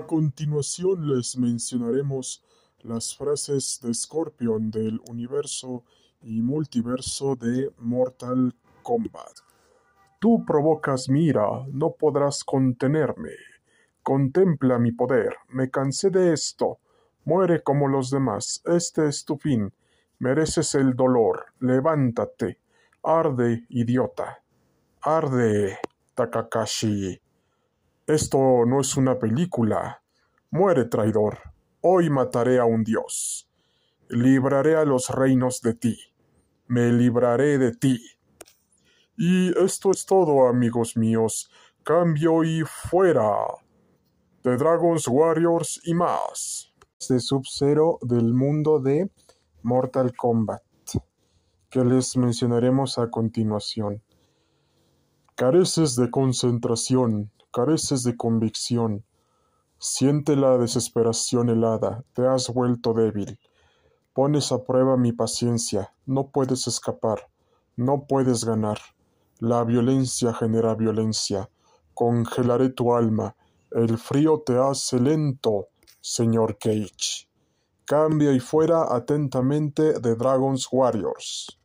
A continuación les mencionaremos las frases de Scorpion del universo y multiverso de Mortal Kombat. Tú provocas mi ira, no podrás contenerme. Contempla mi poder, me cansé de esto. Muere como los demás, este es tu fin. Mereces el dolor, levántate. Arde, idiota. Arde, Takakashi. Esto no es una película. Muere, traidor. Hoy mataré a un dios. Libraré a los reinos de ti. Me libraré de ti. Y esto es todo, amigos míos. Cambio y fuera. The Dragons Warriors y más. De Sub-Zero del mundo de Mortal Kombat, que les mencionaremos a continuación. Careces de concentración, careces de convicción. Siente la desesperación helada, te has vuelto débil. Pones a prueba mi paciencia, no puedes escapar, no puedes ganar. La violencia genera violencia. Congelaré tu alma, el frío te hace lento, señor Cage. Cambia y fuera atentamente de Dragons Warriors.